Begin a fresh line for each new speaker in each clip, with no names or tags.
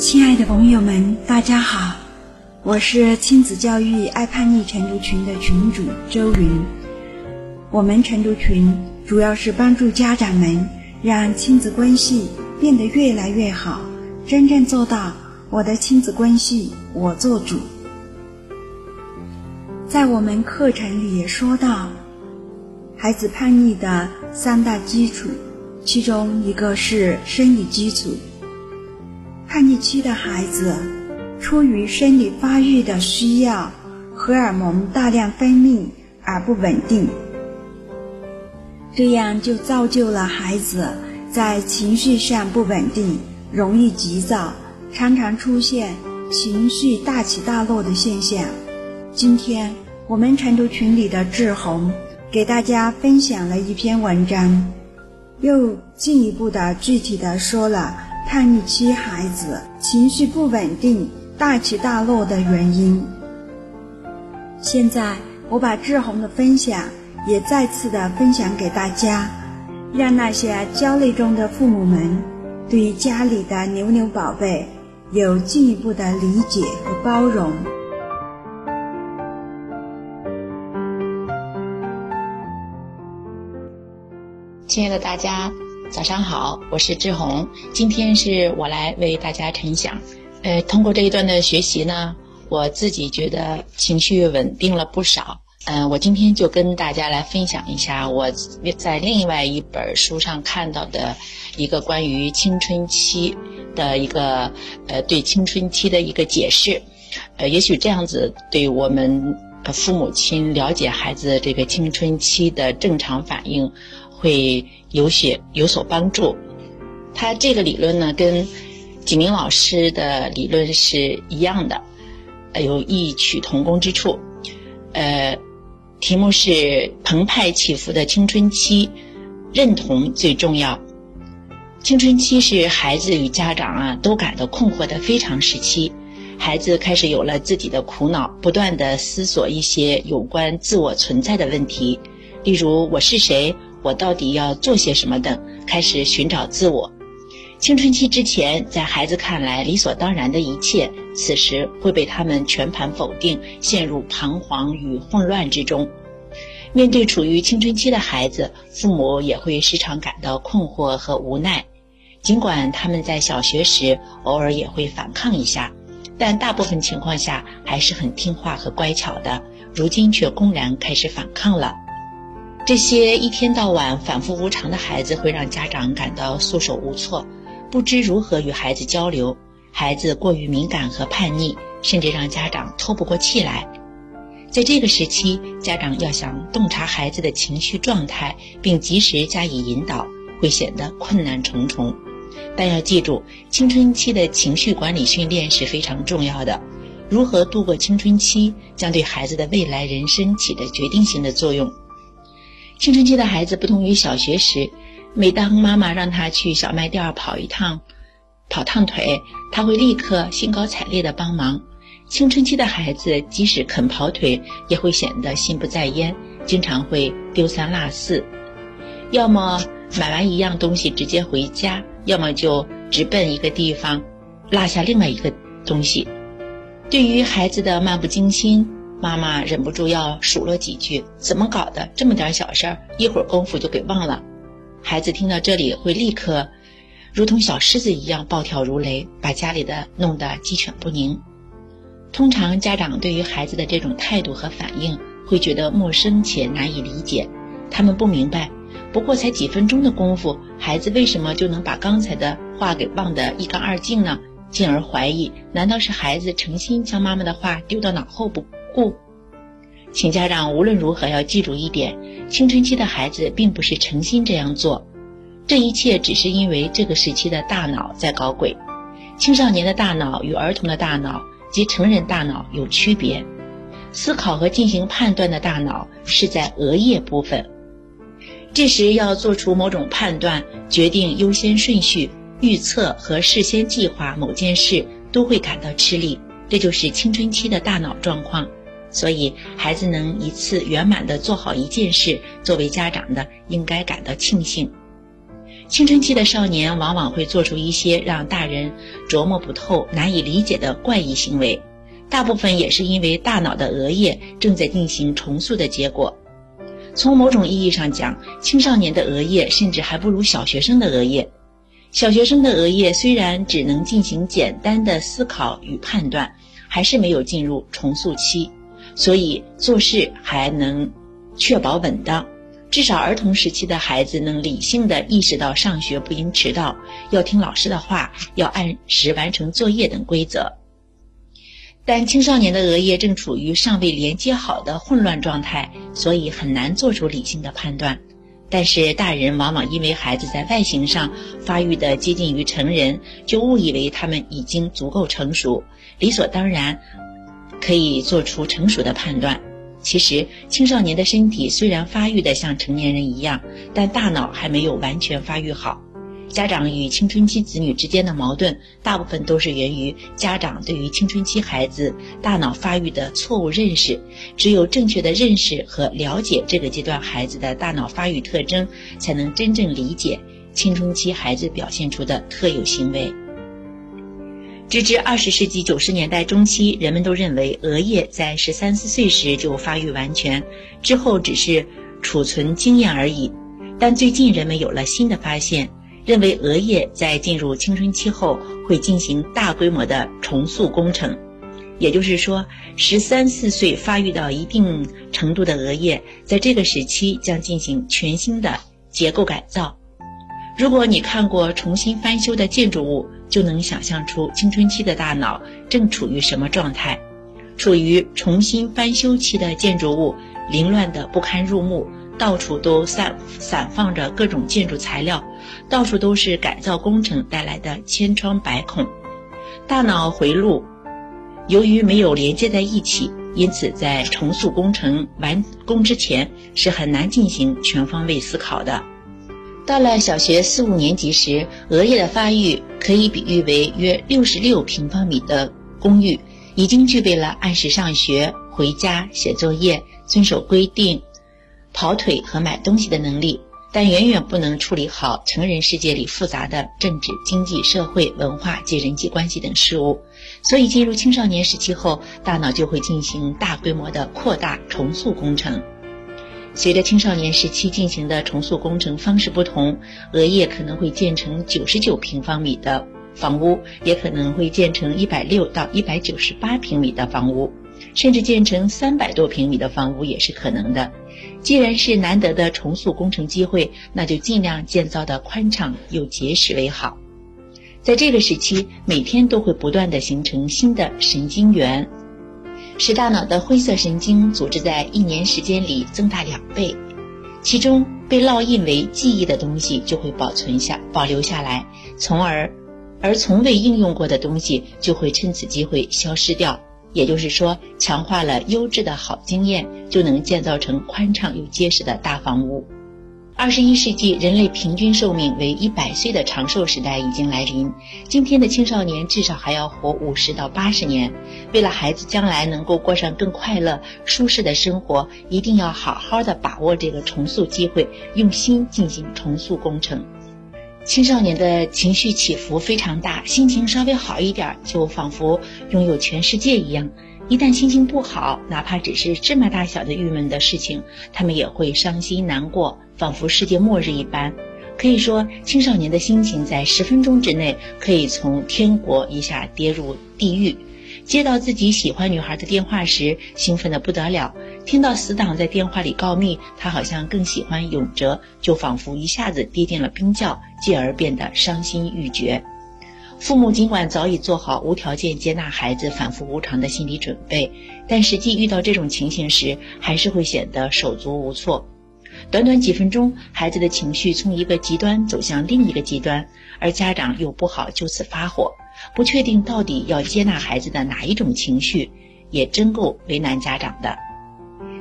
亲爱的朋友们，大家好，我是亲子教育爱叛逆晨读群的群主周云。我们晨读群主要是帮助家长们让亲子关系变得越来越好，真正做到我的亲子关系我做主。在我们课程里也说到，孩子叛逆的三大基础，其中一个是生理基础。叛逆期的孩子，出于生理发育的需要，荷尔蒙大量分泌而不稳定，这样就造就了孩子在情绪上不稳定，容易急躁，常常出现情绪大起大落的现象。今天我们晨读群里的志红给大家分享了一篇文章，又进一步的具体的说了。叛逆期孩子情绪不稳定、大起大落的原因。现在我把志红的分享也再次的分享给大家，让那些焦虑中的父母们对于家里的牛牛宝贝有进一步的理解和包容。
亲爱的大家。早上好，我是志红。今天是我来为大家晨讲。呃，通过这一段的学习呢，我自己觉得情绪稳定了不少。嗯，我今天就跟大家来分享一下我在另外一本书上看到的一个关于青春期的一个呃对青春期的一个解释。呃，也许这样子对我们父母亲了解孩子这个青春期的正常反应。会有些有所帮助。他这个理论呢，跟景明老师的理论是一样的，有异曲同工之处。呃，题目是澎湃起伏的青春期，认同最重要。青春期是孩子与家长啊都感到困惑的非常时期，孩子开始有了自己的苦恼，不断的思索一些有关自我存在的问题，例如我是谁。我到底要做些什么等，开始寻找自我。青春期之前，在孩子看来理所当然的一切，此时会被他们全盘否定，陷入彷徨与混乱之中。面对处于青春期的孩子，父母也会时常感到困惑和无奈。尽管他们在小学时偶尔也会反抗一下，但大部分情况下还是很听话和乖巧的。如今却公然开始反抗了。这些一天到晚反复无常的孩子会让家长感到束手无措，不知如何与孩子交流。孩子过于敏感和叛逆，甚至让家长透不过气来。在这个时期，家长要想洞察孩子的情绪状态，并及时加以引导，会显得困难重重。但要记住，青春期的情绪管理训练是非常重要的。如何度过青春期，将对孩子的未来人生起着决定性的作用。青春期的孩子不同于小学时，每当妈妈让他去小卖店跑一趟，跑趟腿，他会立刻兴高采烈地帮忙。青春期的孩子即使肯跑腿，也会显得心不在焉，经常会丢三落四，要么买完一样东西直接回家，要么就直奔一个地方，落下另外一个东西。对于孩子的漫不经心。妈妈忍不住要数落几句：“怎么搞的？这么点小事儿，一会儿功夫就给忘了。”孩子听到这里会立刻，如同小狮子一样暴跳如雷，把家里的弄得鸡犬不宁。通常家长对于孩子的这种态度和反应会觉得陌生且难以理解，他们不明白，不过才几分钟的功夫，孩子为什么就能把刚才的话给忘得一干二净呢？进而怀疑：难道是孩子诚心将妈妈的话丢到脑后不？故，请家长无论如何要记住一点：青春期的孩子并不是诚心这样做，这一切只是因为这个时期的大脑在搞鬼。青少年的大脑与儿童的大脑及成人大脑有区别，思考和进行判断的大脑是在额叶部分。这时要做出某种判断、决定优先顺序、预测和事先计划某件事，都会感到吃力。这就是青春期的大脑状况。所以，孩子能一次圆满地做好一件事，作为家长的应该感到庆幸。青春期的少年往往会做出一些让大人琢磨不透、难以理解的怪异行为，大部分也是因为大脑的额叶正在进行重塑的结果。从某种意义上讲，青少年的额叶甚至还不如小学生的额叶。小学生的额叶虽然只能进行简单的思考与判断，还是没有进入重塑期，所以做事还能确保稳当。至少儿童时期的孩子能理性的意识到上学不应迟到，要听老师的话，要按时完成作业等规则。但青少年的额叶正处于尚未连接好的混乱状态，所以很难做出理性的判断。但是大人往往因为孩子在外形上发育的接近于成人，就误以为他们已经足够成熟，理所当然可以做出成熟的判断。其实，青少年的身体虽然发育的像成年人一样，但大脑还没有完全发育好。家长与青春期子女之间的矛盾，大部分都是源于家长对于青春期孩子大脑发育的错误认识。只有正确的认识和了解这个阶段孩子的大脑发育特征，才能真正理解青春期孩子表现出的特有行为。直至二十世纪九十年代中期，人们都认为额叶在十三四岁时就发育完全，之后只是储存经验而已。但最近人们有了新的发现，认为额叶在进入青春期后会进行大规模的重塑工程，也就是说，十三四岁发育到一定程度的额叶，在这个时期将进行全新的结构改造。如果你看过重新翻修的建筑物，就能想象出青春期的大脑正处于什么状态。处于重新翻修期的建筑物，凌乱的不堪入目，到处都散散放着各种建筑材料，到处都是改造工程带来的千疮百孔。大脑回路由于没有连接在一起，因此在重塑工程完工之前是很难进行全方位思考的。到了小学四五年级时，额叶的发育可以比喻为约六十六平方米的公寓，已经具备了按时上学、回家、写作业、遵守规定、跑腿和买东西的能力，但远远不能处理好成人世界里复杂的政治、经济、社会、文化及人际关系等事务。所以，进入青少年时期后，大脑就会进行大规模的扩大重塑工程。随着青少年时期进行的重塑工程方式不同，额叶可能会建成九十九平方米的房屋，也可能会建成一百六到一百九十八平米的房屋，甚至建成三百多平米的房屋也是可能的。既然是难得的重塑工程机会，那就尽量建造的宽敞又结实为好。在这个时期，每天都会不断的形成新的神经元。使大脑的灰色神经组织在一年时间里增大两倍，其中被烙印为记忆的东西就会保存下、保留下来，从而，而从未应用过的东西就会趁此机会消失掉。也就是说，强化了优质的好经验，就能建造成宽敞又结实的大房屋。二十一世纪，人类平均寿命为一百岁的长寿时代已经来临。今天的青少年至少还要活五十到八十年。为了孩子将来能够过上更快乐、舒适的生活，一定要好好的把握这个重塑机会，用心进行重塑工程。青少年的情绪起伏非常大，心情稍微好一点，就仿佛拥有全世界一样。一旦心情不好，哪怕只是芝麻大小的郁闷的事情，他们也会伤心难过，仿佛世界末日一般。可以说，青少年的心情在十分钟之内可以从天国一下跌入地狱。接到自己喜欢女孩的电话时，兴奋得不得了；听到死党在电话里告密，他好像更喜欢永哲，就仿佛一下子跌进了冰窖，继而变得伤心欲绝。父母尽管早已做好无条件接纳孩子反复无常的心理准备，但实际遇到这种情形时，还是会显得手足无措。短短几分钟，孩子的情绪从一个极端走向另一个极端，而家长又不好就此发火，不确定到底要接纳孩子的哪一种情绪，也真够为难家长的。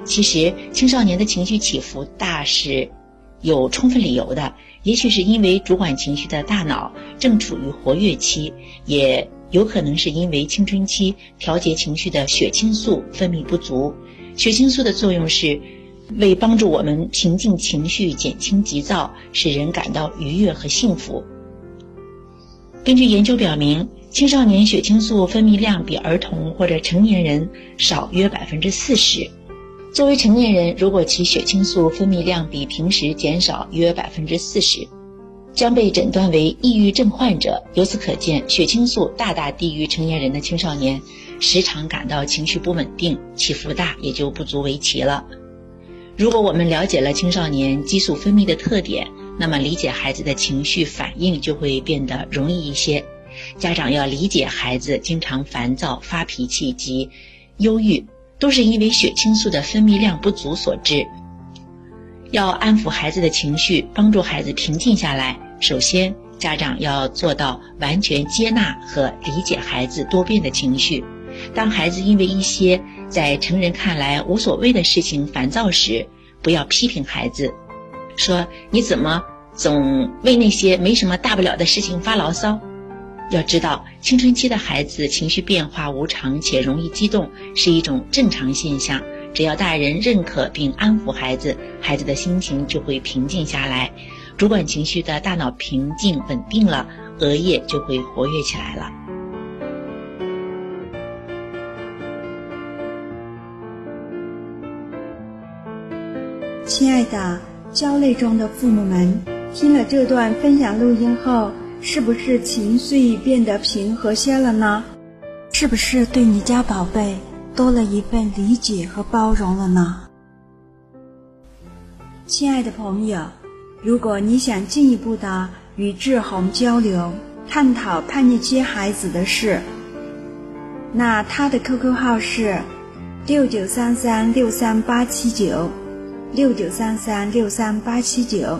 其实，青少年的情绪起伏大是有充分理由的。也许是因为主管情绪的大脑正处于活跃期，也有可能是因为青春期调节情绪的血清素分泌不足。血清素的作用是为帮助我们平静情绪、减轻急躁，使人感到愉悦和幸福。根据研究表明，青少年血清素分泌量比儿童或者成年人少约百分之四十。作为成年人，如果其血清素分泌量比平时减少约百分之四十，将被诊断为抑郁症患者。由此可见，血清素大大低于成年人的青少年，时常感到情绪不稳定，起伏大，也就不足为奇了。如果我们了解了青少年激素分泌的特点，那么理解孩子的情绪反应就会变得容易一些。家长要理解孩子经常烦躁、发脾气及忧郁，都是因为血清素的分泌量不足所致。要安抚孩子的情绪，帮助孩子平静下来，首先家长要做到完全接纳和理解孩子多变的情绪。当孩子因为一些在成人看来无所谓的事情烦躁时，不要批评孩子，说你怎么总为那些没什么大不了的事情发牢骚。要知道，青春期的孩子情绪变化无常且容易激动，是一种正常现象。只要大人认可并安抚孩子，孩子的心情就会平静下来，主管情绪的大脑平静稳定了，额叶就会活跃起来了。
亲爱的，焦虑中的父母们，听了这段分享录音后，是不是情绪变得平和些了呢？是不是对你家宝贝多了一份理解和包容了呢？亲爱的朋友，如果你想进一步的与志宏交流，探讨叛逆期孩子的事，那他的 QQ 号是六九三三六三八七九。六九三三六三八七九，